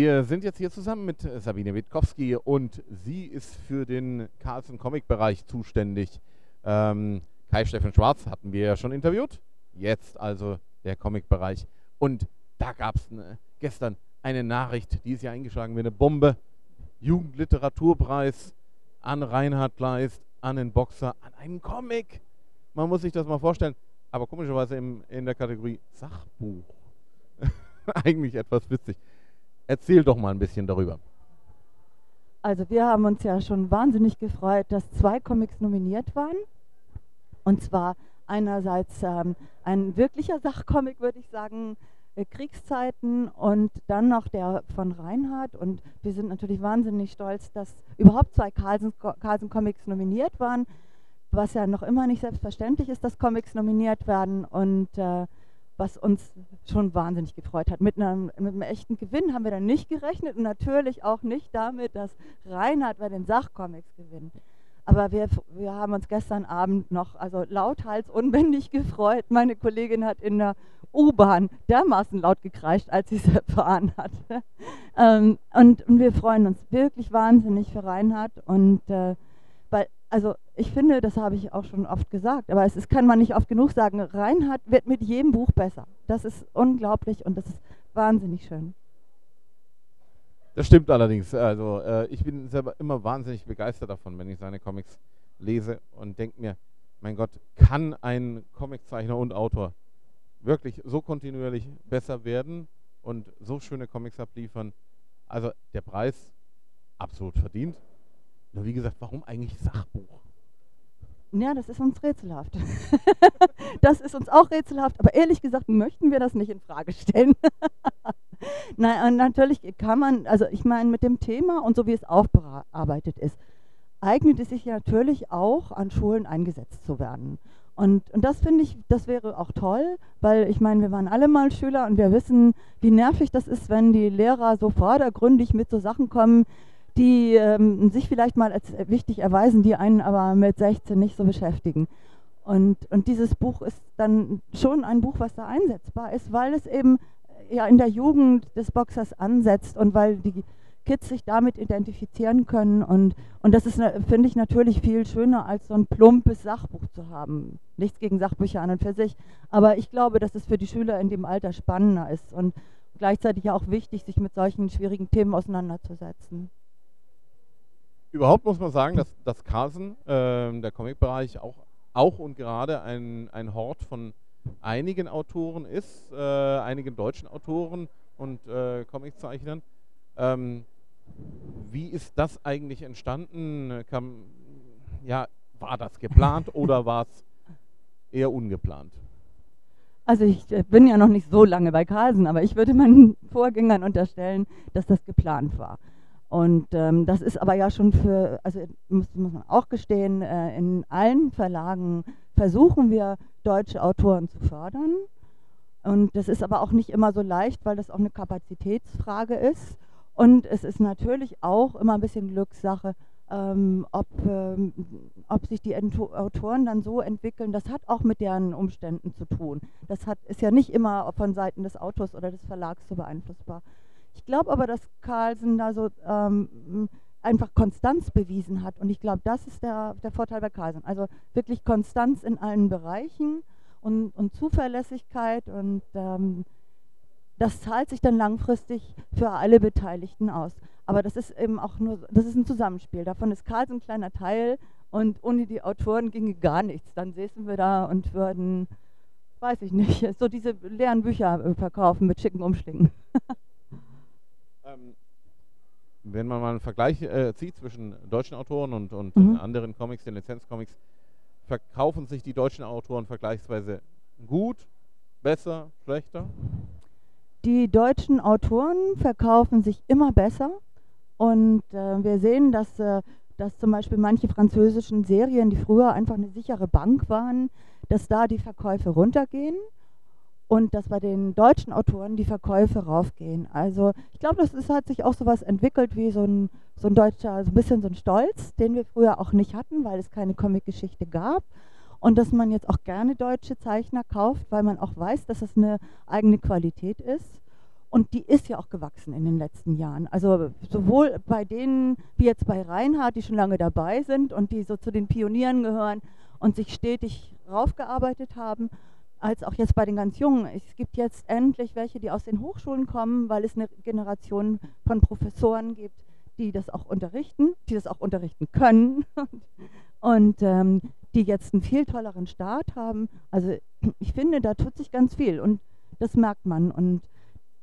Wir sind jetzt hier zusammen mit Sabine Witkowski und sie ist für den Carlsen Comic Bereich zuständig. Ähm, Kai Steffen Schwarz hatten wir ja schon interviewt. Jetzt also der Comic Bereich. Und da gab es ne, gestern eine Nachricht, die ist ja eingeschlagen wie eine Bombe. Jugendliteraturpreis an Reinhard Kleist, an den Boxer, an einen Comic. Man muss sich das mal vorstellen. Aber komischerweise im, in der Kategorie Sachbuch. Eigentlich etwas witzig. Erzähl doch mal ein bisschen darüber. Also wir haben uns ja schon wahnsinnig gefreut, dass zwei Comics nominiert waren. Und zwar einerseits ähm, ein wirklicher Sachcomic, würde ich sagen, äh, Kriegszeiten und dann noch der von Reinhard. Und wir sind natürlich wahnsinnig stolz, dass überhaupt zwei Carlsen, Carlsen Comics nominiert waren, was ja noch immer nicht selbstverständlich ist, dass Comics nominiert werden. Und äh, was uns schon wahnsinnig gefreut hat. Mit einem, mit einem, echten Gewinn haben wir dann nicht gerechnet und natürlich auch nicht damit, dass Reinhard bei den Sachcomics gewinnt. Aber wir, wir haben uns gestern Abend noch also lauthals unbändig gefreut. Meine Kollegin hat in der U-Bahn dermaßen laut gekreischt, als sie es erfahren hat. ähm, und, und, wir freuen uns wirklich wahnsinnig für Reinhard. Und äh, also ich finde, das habe ich auch schon oft gesagt, aber es ist, kann man nicht oft genug sagen, Reinhard wird mit jedem Buch besser. Das ist unglaublich und das ist wahnsinnig schön. Das stimmt allerdings. Also äh, ich bin selber immer wahnsinnig begeistert davon, wenn ich seine Comics lese und denke mir, mein Gott, kann ein Comiczeichner und Autor wirklich so kontinuierlich besser werden und so schöne Comics abliefern? Also der Preis absolut verdient. Nur wie gesagt, warum eigentlich Sachbuch? Ja, das ist uns rätselhaft. das ist uns auch rätselhaft, aber ehrlich gesagt möchten wir das nicht in Frage stellen. Nein, natürlich kann man, also ich meine, mit dem Thema und so wie es aufbearbeitet ist, eignet es sich natürlich auch, an Schulen eingesetzt zu werden. Und, und das finde ich, das wäre auch toll, weil ich meine, wir waren alle mal Schüler und wir wissen, wie nervig das ist, wenn die Lehrer so vordergründig mit so Sachen kommen, die ähm, sich vielleicht mal als wichtig erweisen, die einen aber mit 16 nicht so beschäftigen. Und, und dieses Buch ist dann schon ein Buch, was da einsetzbar ist, weil es eben äh, ja in der Jugend des Boxers ansetzt und weil die Kids sich damit identifizieren können. Und, und das ist, finde ich, natürlich viel schöner, als so ein plumpes Sachbuch zu haben. Nichts gegen Sachbücher an und für sich. Aber ich glaube, dass es für die Schüler in dem Alter spannender ist und gleichzeitig auch wichtig, sich mit solchen schwierigen Themen auseinanderzusetzen. Überhaupt muss man sagen, dass, dass Carlsen, äh, der Comicbereich, auch, auch und gerade ein, ein Hort von einigen Autoren ist, äh, einigen deutschen Autoren und äh, Comiczeichnern. Ähm, wie ist das eigentlich entstanden? Kam, ja, war das geplant oder war es eher ungeplant? Also ich äh, bin ja noch nicht so lange bei Carlsen, aber ich würde meinen Vorgängern unterstellen, dass das geplant war. Und ähm, das ist aber ja schon für, also muss, muss man auch gestehen, äh, in allen Verlagen versuchen wir deutsche Autoren zu fördern. Und das ist aber auch nicht immer so leicht, weil das auch eine Kapazitätsfrage ist. Und es ist natürlich auch immer ein bisschen Glückssache, ähm, ob, ähm, ob sich die Autoren dann so entwickeln. Das hat auch mit deren Umständen zu tun. Das hat, ist ja nicht immer von Seiten des Autors oder des Verlags so beeinflussbar. Ich glaube aber, dass Carlsen da so ähm, einfach Konstanz bewiesen hat. Und ich glaube, das ist der, der Vorteil bei Carlsen. Also wirklich Konstanz in allen Bereichen und, und Zuverlässigkeit. Und ähm, das zahlt sich dann langfristig für alle Beteiligten aus. Aber das ist eben auch nur, das ist ein Zusammenspiel. Davon ist Carlsen ein kleiner Teil und ohne die Autoren ginge gar nichts. Dann säßen wir da und würden, weiß ich nicht, so diese leeren Bücher verkaufen mit schicken Umschlingen. Ähm, wenn man mal einen Vergleich äh, zieht zwischen deutschen Autoren und, und mhm. anderen Comics, den Lizenzcomics, verkaufen sich die deutschen Autoren vergleichsweise gut, besser, schlechter? Die deutschen Autoren verkaufen sich immer besser und äh, wir sehen, dass, äh, dass zum Beispiel manche französischen Serien, die früher einfach eine sichere Bank waren, dass da die Verkäufe runtergehen und dass bei den deutschen Autoren die Verkäufe raufgehen. Also ich glaube, das ist, hat sich auch so was entwickelt wie so ein, so ein deutscher, so ein bisschen so ein Stolz, den wir früher auch nicht hatten, weil es keine Comicgeschichte gab. Und dass man jetzt auch gerne deutsche Zeichner kauft, weil man auch weiß, dass es eine eigene Qualität ist. Und die ist ja auch gewachsen in den letzten Jahren. Also sowohl bei denen wie jetzt bei Reinhard, die schon lange dabei sind und die so zu den Pionieren gehören und sich stetig raufgearbeitet haben, als auch jetzt bei den ganz Jungen. Es gibt jetzt endlich welche, die aus den Hochschulen kommen, weil es eine Generation von Professoren gibt, die das auch unterrichten, die das auch unterrichten können und ähm, die jetzt einen viel tolleren Start haben. Also ich finde, da tut sich ganz viel und das merkt man. Und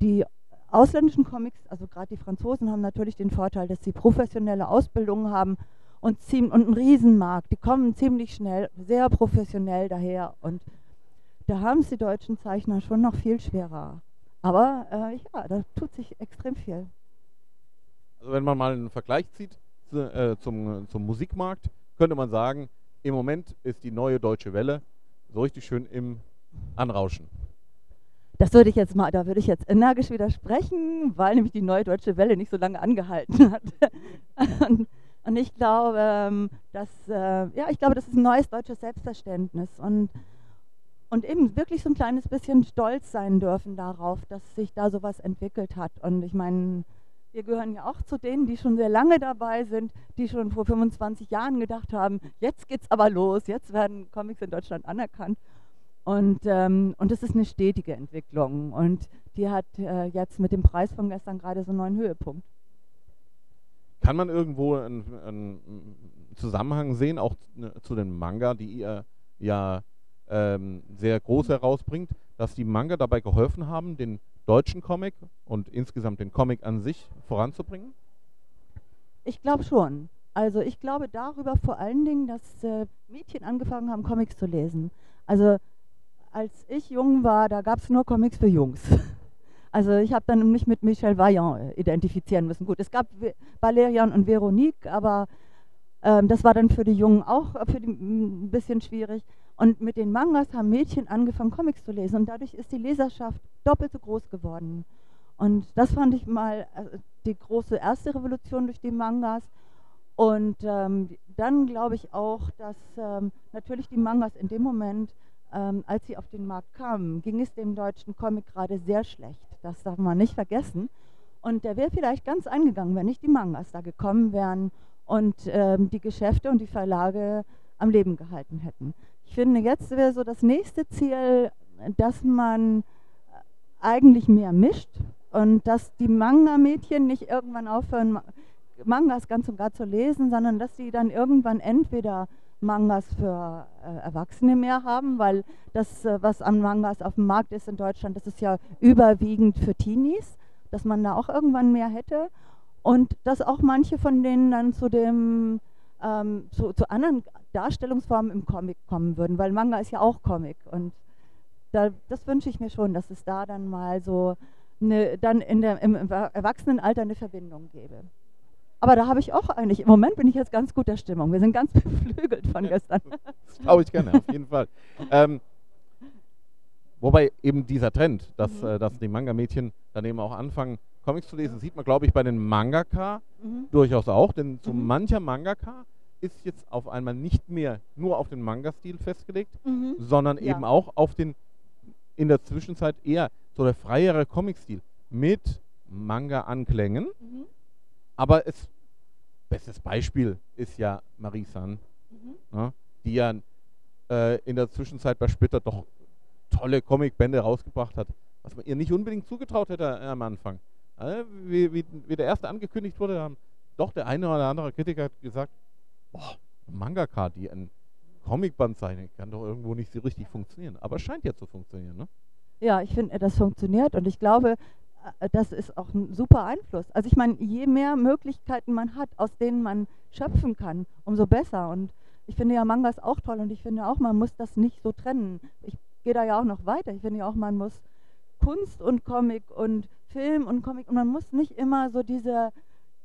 die ausländischen Comics, also gerade die Franzosen, haben natürlich den Vorteil, dass sie professionelle Ausbildungen haben und, und einen Riesenmarkt. Die kommen ziemlich schnell, sehr professionell daher und da haben es die deutschen Zeichner schon noch viel schwerer. Aber äh, ja, da tut sich extrem viel. Also wenn man mal einen Vergleich zieht äh, zum, zum Musikmarkt, könnte man sagen, im Moment ist die neue deutsche Welle so richtig schön im Anrauschen. Das würde ich jetzt mal, da würde ich jetzt energisch widersprechen, weil nämlich die neue deutsche Welle nicht so lange angehalten hat. und, und, ich glaube, ähm, dass, äh, ja, ich glaube, das ist ein neues deutsches Selbstverständnis und, und eben wirklich so ein kleines bisschen stolz sein dürfen darauf, dass sich da sowas entwickelt hat. Und ich meine, wir gehören ja auch zu denen, die schon sehr lange dabei sind, die schon vor 25 Jahren gedacht haben, jetzt geht's aber los, jetzt werden Comics in Deutschland anerkannt. Und, ähm, und das ist eine stetige Entwicklung. Und die hat äh, jetzt mit dem Preis von gestern gerade so einen neuen Höhepunkt. Kann man irgendwo einen, einen Zusammenhang sehen, auch zu den Manga, die ihr ja ähm, sehr groß herausbringt, dass die Manga dabei geholfen haben, den deutschen Comic und insgesamt den Comic an sich voranzubringen? Ich glaube schon. Also ich glaube darüber vor allen Dingen, dass äh, Mädchen angefangen haben, Comics zu lesen. Also als ich jung war, da gab es nur Comics für Jungs. Also ich habe dann mich mit Michel Vaillant äh, identifizieren müssen. Gut, es gab Valerian und Veronique, aber ähm, das war dann für die Jungen auch äh, für die, ein bisschen schwierig. Und mit den Mangas haben Mädchen angefangen, Comics zu lesen. Und dadurch ist die Leserschaft doppelt so groß geworden. Und das fand ich mal äh, die große erste Revolution durch die Mangas. Und ähm, dann glaube ich auch, dass ähm, natürlich die Mangas in dem Moment ähm, als sie auf den Markt kamen, ging es dem deutschen Comic gerade sehr schlecht. Das darf man nicht vergessen. Und der wäre vielleicht ganz eingegangen, wenn nicht die Mangas da gekommen wären und ähm, die Geschäfte und die Verlage am Leben gehalten hätten. Ich finde, jetzt wäre so das nächste Ziel, dass man eigentlich mehr mischt und dass die Manga-Mädchen nicht irgendwann aufhören, Mangas ganz und gar zu lesen, sondern dass sie dann irgendwann entweder Mangas für äh, Erwachsene mehr haben, weil das, äh, was an Mangas auf dem Markt ist in Deutschland, das ist ja überwiegend für Teenies, dass man da auch irgendwann mehr hätte. Und dass auch manche von denen dann zu dem ähm, zu, zu, anderen Darstellungsformen im Comic kommen würden, weil Manga ist ja auch Comic und da, das wünsche ich mir schon, dass es da dann mal so eine, dann in der, im Erwachsenenalter eine Verbindung gäbe. Aber da habe ich auch eigentlich, im Moment bin ich jetzt ganz guter Stimmung. Wir sind ganz beflügelt von gestern. Das glaube ich gerne, auf jeden Fall. Ähm, wobei eben dieser Trend, dass, mhm. äh, dass die Manga-Mädchen dann eben auch anfangen, Comics zu lesen, sieht man, glaube ich, bei den Mangaka mhm. durchaus auch. Denn so mhm. mancher Mangaka ist jetzt auf einmal nicht mehr nur auf den Manga-Stil festgelegt, mhm. sondern ja. eben auch auf den in der Zwischenzeit eher so der freiere Comic-Stil mit Manga-Anklängen. Mhm. Aber es, bestes Beispiel ist ja Marie San, mhm. ne, die ja äh, in der Zwischenzeit bei Splitter doch tolle Comicbände rausgebracht hat, was man ihr nicht unbedingt zugetraut hätte äh, am Anfang. Also, wie, wie, wie, der erste angekündigt wurde, haben doch der eine oder andere Kritiker hat gesagt, boah, Mangaka, die ein Comicband zeichnet, kann doch irgendwo nicht so richtig funktionieren. Aber es scheint ja zu funktionieren, ne? Ja, ich finde, das funktioniert und ich glaube, äh, das ist auch ein super Einfluss. Also ich meine, je mehr Möglichkeiten man hat, aus denen man schöpfen kann, umso besser. Und ich finde ja Mangas auch toll und ich finde auch, man muss das nicht so trennen. Ich gehe da ja auch noch weiter. Ich finde ja auch, man muss Kunst und Comic und Film und Comic und man muss nicht immer so diese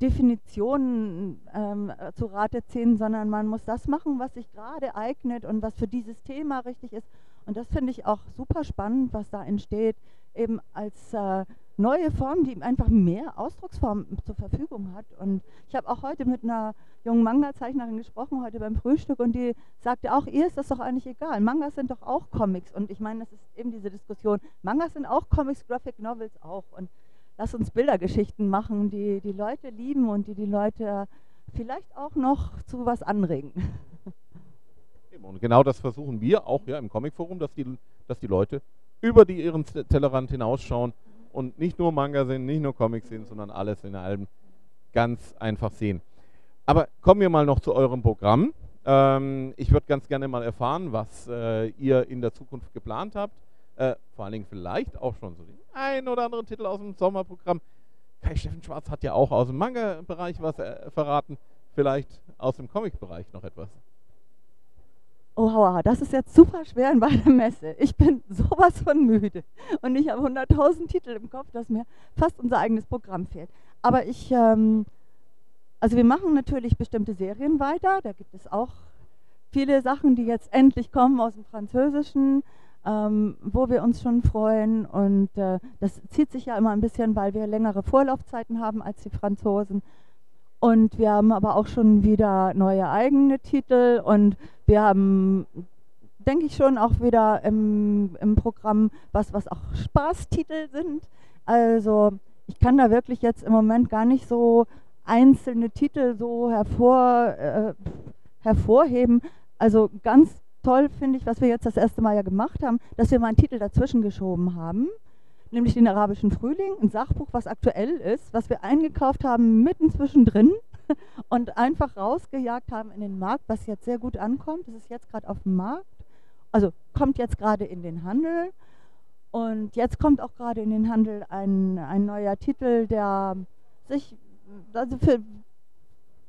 Definitionen ähm, zu Rate ziehen, sondern man muss das machen, was sich gerade eignet und was für dieses Thema richtig ist. Und das finde ich auch super spannend, was da entsteht, eben als äh, neue Form, die einfach mehr Ausdrucksformen zur Verfügung hat. Und ich habe auch heute mit einer jungen Manga-Zeichnerin gesprochen, heute beim Frühstück, und die sagte auch, ihr ist das doch eigentlich egal. Mangas sind doch auch Comics. Und ich meine, das ist eben diese Diskussion. Mangas sind auch Comics, Graphic Novels auch. Und lass uns Bildergeschichten machen, die die Leute lieben und die die Leute vielleicht auch noch zu was anregen. Und genau das versuchen wir auch ja, im Comicforum, dass die, dass die Leute über die ihren Tellerrand hinausschauen und nicht nur Manga sehen, nicht nur Comics sehen, sondern alles in allem ganz einfach sehen. Aber kommen wir mal noch zu eurem Programm. Ähm, ich würde ganz gerne mal erfahren, was äh, ihr in der Zukunft geplant habt. Äh, vor allen Dingen vielleicht auch schon so den ein oder anderen Titel aus dem Sommerprogramm. Kai Steffen Schwarz hat ja auch aus dem Manga-Bereich was äh, verraten. Vielleicht aus dem Comic-Bereich noch etwas. Oh, hauaha, das ist jetzt super schwer bei der Messe. Ich bin sowas von müde und ich habe 100.000 Titel im Kopf, dass mir fast unser eigenes Programm fehlt. Aber ich, ähm, also wir machen natürlich bestimmte Serien weiter. Da gibt es auch viele Sachen, die jetzt endlich kommen aus dem Französischen, ähm, wo wir uns schon freuen. Und äh, das zieht sich ja immer ein bisschen, weil wir längere Vorlaufzeiten haben als die Franzosen. Und wir haben aber auch schon wieder neue eigene Titel und wir haben, denke ich, schon auch wieder im, im Programm was, was auch Spaßtitel sind. Also ich kann da wirklich jetzt im Moment gar nicht so einzelne Titel so hervor, äh, hervorheben. Also ganz toll finde ich, was wir jetzt das erste Mal ja gemacht haben, dass wir mal einen Titel dazwischen geschoben haben nämlich den arabischen Frühling, ein Sachbuch, was aktuell ist, was wir eingekauft haben mitten zwischendrin und einfach rausgejagt haben in den Markt, was jetzt sehr gut ankommt. Das ist jetzt gerade auf dem Markt, also kommt jetzt gerade in den Handel. Und jetzt kommt auch gerade in den Handel ein, ein neuer Titel, der sich also für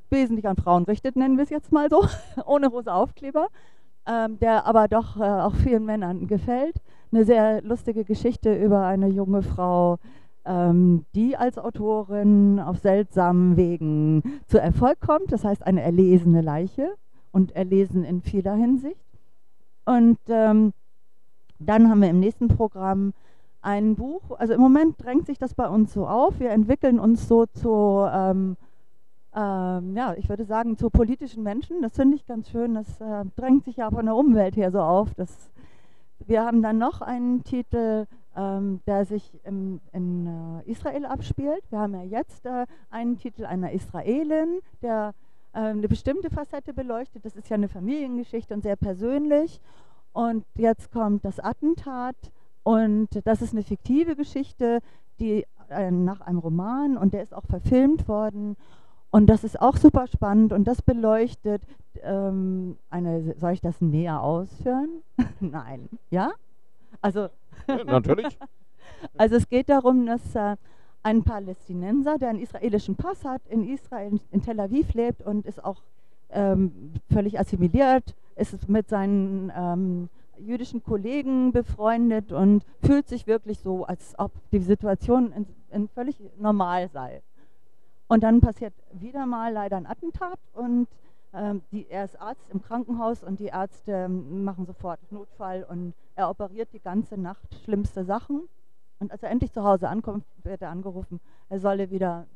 wesentlich an Frauen richtet, nennen wir es jetzt mal so, ohne rosa Aufkleber, ähm, der aber doch äh, auch vielen Männern gefällt eine sehr lustige Geschichte über eine junge Frau, ähm, die als Autorin auf seltsamen Wegen zu Erfolg kommt. Das heißt eine erlesene Leiche und erlesen in vieler Hinsicht. Und ähm, dann haben wir im nächsten Programm ein Buch. Also im Moment drängt sich das bei uns so auf. Wir entwickeln uns so zu, ähm, ähm, ja, ich würde sagen, zu politischen Menschen. Das finde ich ganz schön. Das äh, drängt sich ja von der Umwelt her so auf. Das wir haben dann noch einen Titel, ähm, der sich im, in äh, Israel abspielt. Wir haben ja jetzt äh, einen Titel einer Israelin, der äh, eine bestimmte Facette beleuchtet. Das ist ja eine Familiengeschichte und sehr persönlich. Und jetzt kommt das Attentat und das ist eine fiktive Geschichte, die äh, nach einem Roman und der ist auch verfilmt worden. Und das ist auch super spannend und das beleuchtet ähm, eine, soll ich das näher ausführen? Nein, ja? Also, ja, natürlich. also es geht darum, dass äh, ein Palästinenser, der einen israelischen Pass hat, in Israel, in Tel Aviv lebt und ist auch ähm, völlig assimiliert, ist mit seinen ähm, jüdischen Kollegen befreundet und fühlt sich wirklich so, als ob die Situation in, in völlig normal sei. Und dann passiert wieder mal leider ein Attentat und ähm, die, er ist Arzt im Krankenhaus und die Ärzte ähm, machen sofort Notfall und er operiert die ganze Nacht schlimmste Sachen. Und als er endlich zu Hause ankommt, wird er angerufen, er solle wieder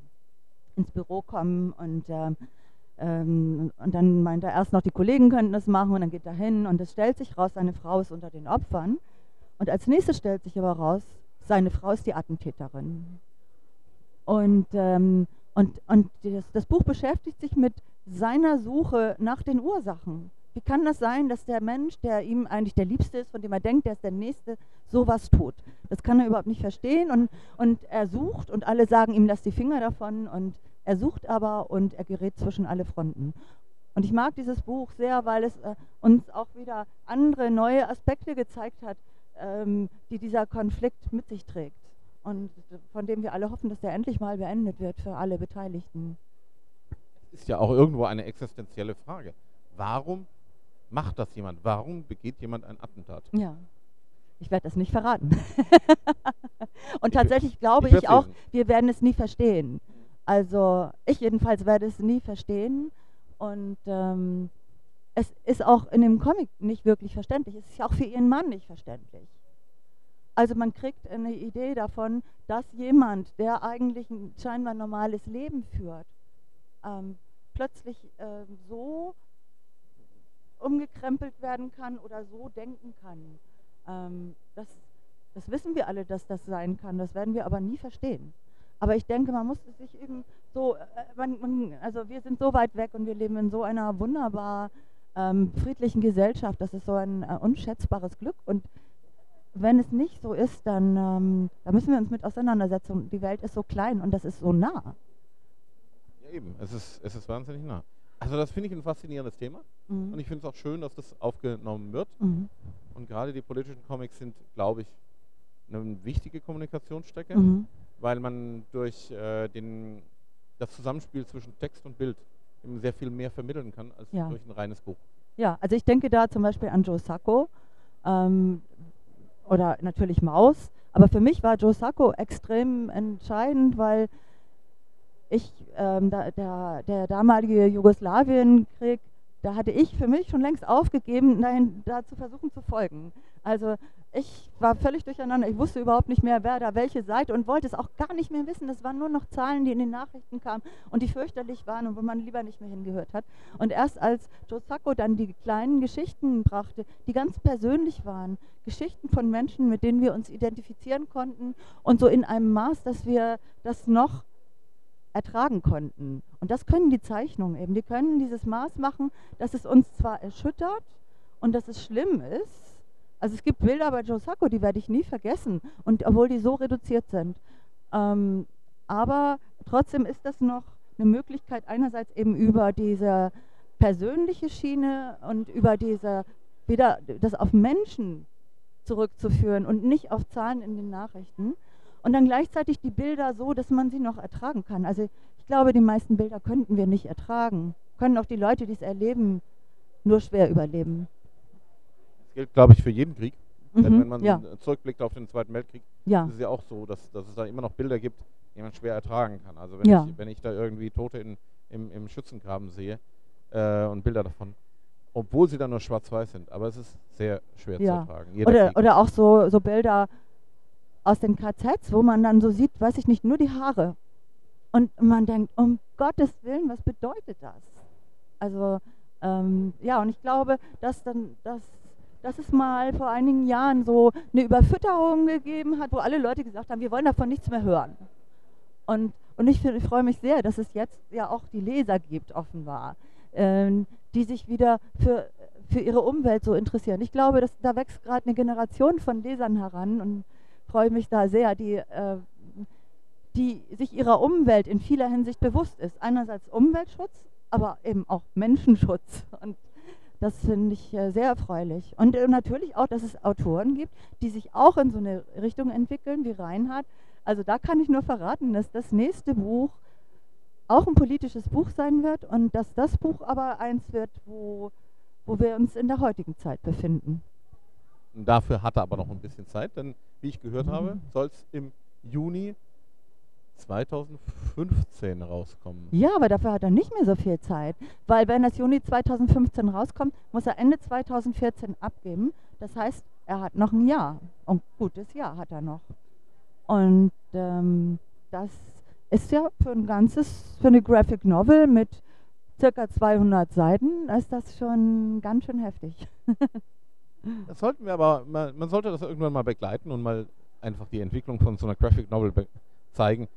ins Büro kommen und ähm, ähm, und dann meint er erst noch, die Kollegen könnten das machen und dann geht er hin und es stellt sich raus, seine Frau ist unter den Opfern. Und als nächstes stellt sich aber raus, seine Frau ist die Attentäterin. Und ähm, und, und das, das Buch beschäftigt sich mit seiner Suche nach den Ursachen. Wie kann das sein, dass der Mensch, der ihm eigentlich der Liebste ist, von dem er denkt, der ist der Nächste, sowas tut? Das kann er überhaupt nicht verstehen und, und er sucht und alle sagen ihm, lass die Finger davon und er sucht aber und er gerät zwischen alle Fronten. Und ich mag dieses Buch sehr, weil es äh, uns auch wieder andere, neue Aspekte gezeigt hat, ähm, die dieser Konflikt mit sich trägt und von dem wir alle hoffen, dass der endlich mal beendet wird für alle Beteiligten. Ist ja auch irgendwo eine existenzielle Frage. Warum macht das jemand? Warum begeht jemand ein Attentat? Ja, ich werde das nicht verraten. und tatsächlich glaube ich, ich auch, wir werden es nie verstehen. Also ich jedenfalls werde es nie verstehen. Und ähm, es ist auch in dem Comic nicht wirklich verständlich. Es ist ja auch für ihren Mann nicht verständlich. Also man kriegt eine Idee davon, dass jemand, der eigentlich ein scheinbar normales Leben führt, ähm, plötzlich äh, so umgekrempelt werden kann oder so denken kann. Ähm, das, das wissen wir alle, dass das sein kann. Das werden wir aber nie verstehen. Aber ich denke, man muss sich eben so, äh, man, man, also wir sind so weit weg und wir leben in so einer wunderbar ähm, friedlichen Gesellschaft. Das ist so ein äh, unschätzbares Glück. Und wenn es nicht so ist, dann ähm, da müssen wir uns mit auseinandersetzen. Die Welt ist so klein und das ist so nah. Ja, eben. Es ist, es ist wahnsinnig nah. Also das finde ich ein faszinierendes Thema. Mhm. Und ich finde es auch schön, dass das aufgenommen wird. Mhm. Und gerade die politischen Comics sind, glaube ich, eine wichtige Kommunikationsstrecke, Mhm. weil man durch äh, den, das Zusammenspiel zwischen Text und Bild eben sehr viel mehr vermitteln kann als Ja. durch ein reines Buch. Ja, also ich denke da zum Beispiel an Joe Sacco ähm, oder natürlich Maus. Aber für mich war Joe Sacco extrem entscheidend, weil ich, ähm, da, der, der damalige Jugoslawienkrieg, da hatte ich für mich schon längst aufgegeben, dahin, da zu versuchen zu folgen. Also ich war völlig durcheinander. Ich wusste überhaupt nicht mehr, wer da welche Seite und wollte es auch gar nicht mehr wissen. Das waren nur noch Zahlen, die in den Nachrichten kamen und die fürchterlich waren und wo man lieber nicht mehr hingehört hat. Und erst als Joe Sacco dann die kleinen Geschichten brachte, die ganz persönlich waren, Geschichten von Menschen, mit denen wir uns identifizieren konnten und so in einem Maß, dass wir das noch ertragen konnten. Und das können die Zeichnungen eben. Die können dieses Maß machen, dass es uns zwar erschüttert und dass es schlimm ist. Also es gibt Bilder bei Joe Sacco, die werde ich nie vergessen, und obwohl die so reduziert sind. Ähm, aber trotzdem ist das noch eine Möglichkeit, einerseits eben über diese persönliche Schiene und über diese, wieder das auf Menschen zurückzuführen und nicht auf Zahlen in den Nachrichten. Und dann gleichzeitig die Bilder so, dass man sie noch ertragen kann. Also ich glaube, die meisten Bilder könnten wir nicht ertragen. Können auch die Leute, die es erleben, nur schwer überleben. Das gilt, glaube ich, für jeden Krieg. Denn Mhm, wenn man ja, zurückblickt auf den Zweiten Weltkrieg, ja, ist es ja auch so, dass, dass es da immer noch Bilder gibt, die man schwer ertragen kann. Also wenn, Ja. ich, wenn ich da irgendwie Tote in, im, im Schützengraben sehe äh, und Bilder davon, obwohl sie dann nur schwarz-weiß sind, aber es ist sehr schwer zu ertragen. Jeder oder, Krieg. oder auch so, so Bilder aus den KZs, wo man dann so sieht, weiß ich nicht, nur die Haare. Und man denkt, um Gottes Willen, was bedeutet das? Also, ähm, ja, und ich glaube, dass dann, dass, dass es mal vor einigen Jahren so eine Überfütterung gegeben hat, wo alle Leute gesagt haben, wir wollen davon nichts mehr hören. Und, und ich, ich freue mich sehr, dass es jetzt ja auch die Leser gibt, offenbar, ähm, die sich wieder für, für ihre Umwelt so interessieren. Ich glaube, dass da wächst gerade eine Generation von Lesern heran und freue mich da sehr, die, äh, die sich ihrer Umwelt in vieler Hinsicht bewusst ist. Einerseits Umweltschutz, aber eben auch Menschenschutz. Und das finde ich äh, sehr erfreulich. Und äh, natürlich auch, dass es Autoren gibt, die sich auch in so eine Richtung entwickeln, wie Reinhard. Also da kann ich nur verraten, dass das nächste Buch auch ein politisches Buch sein wird und dass das Buch aber eins wird, wo, wo wir uns in der heutigen Zeit befinden. Und dafür hat er aber noch ein bisschen Zeit, denn wie ich gehört habe, soll es im Juni 2015 rauskommen. Ja, aber dafür hat er nicht mehr so viel Zeit, weil wenn das Juni 2015 rauskommt, muss er Ende 2014 abgeben. Das heißt, er hat noch ein Jahr. Und gutes Jahr hat er noch. Und ähm, das ist ja für ein ganzes, für eine Graphic Novel mit circa 200 Seiten, ist das schon ganz schön heftig. Das sollten wir aber, mal, man sollte das irgendwann mal begleiten und mal einfach die Entwicklung von so einer Graphic Novel zeigen,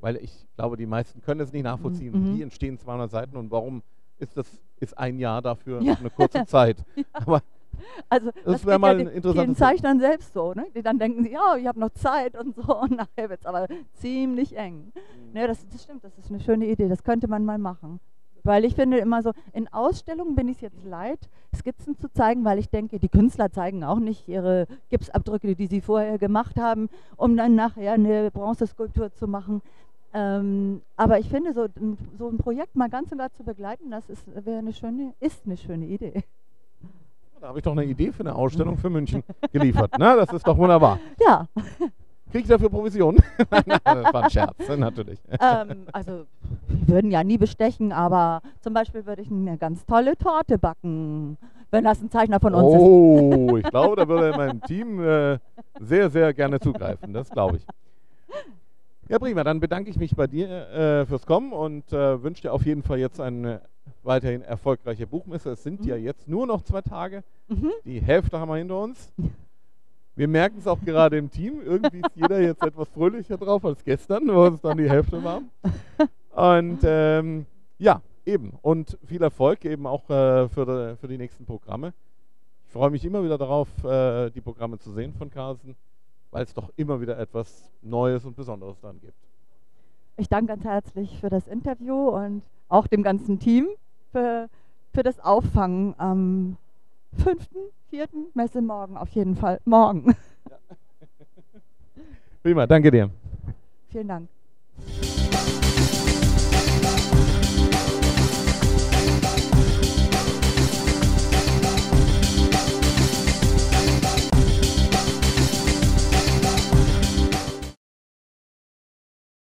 weil ich glaube, die meisten können es nicht nachvollziehen. Mhm. Wie entstehen 200 Seiten und warum ist das ist ein Jahr dafür Ja. eine kurze Zeit? Aber Also Das das, wär geht mal ja ein den, interessantes den Zeichnern selbst so, ne? Die dann denken sie, ja, ich habe noch Zeit und so und nachher wird es aber ziemlich eng. Ne, das, das stimmt, das ist eine schöne Idee, das könnte man mal machen. Weil ich finde immer so, in Ausstellungen bin ich es jetzt leid, Skizzen zu zeigen, weil ich denke, die Künstler zeigen auch nicht ihre Gipsabdrücke, die sie vorher gemacht haben, um dann nachher eine Bronzeskulptur zu machen. Ähm, aber ich finde, so, ein- so ein Projekt mal ganz und gar zu begleiten, das ist, wäre eine schöne, ist eine schöne Idee. da habe ich doch eine Idee für eine Ausstellung für München geliefert. Na, das ist doch wunderbar. Ja, Kriege ich dafür Provision? Nein, das war ein Scherz, natürlich. ähm, also wir würden ja nie bestechen, aber zum Beispiel würde ich eine ganz tolle Torte backen, wenn das ein Zeichner von uns ist. Oh, ich glaube, da würde mein Team äh, sehr, sehr gerne zugreifen. Das glaube ich. Ja, prima. Dann bedanke ich mich bei dir äh, fürs Kommen und äh, wünsche dir auf jeden Fall jetzt eine weiterhin erfolgreiche Buchmesse. Es sind Mhm. ja jetzt nur noch zwei Tage. Mhm. Die Hälfte haben wir hinter uns. Wir merken es auch gerade im Team. Irgendwie ist jeder jetzt etwas fröhlicher drauf als gestern, wo es dann die Hälfte war. Und ähm, ja, eben. Und viel Erfolg eben auch äh, für, für die nächsten Programme. Ich freue mich immer wieder darauf, äh, die Programme zu sehen von Carlsen, weil es doch immer wieder etwas Neues und Besonderes dann gibt. Ich danke ganz herzlich für das Interview und auch dem ganzen Team für, für das Auffangen am 5., 4. Messe morgen auf jeden Fall. Morgen. Ja. Prima, danke dir. Vielen Dank.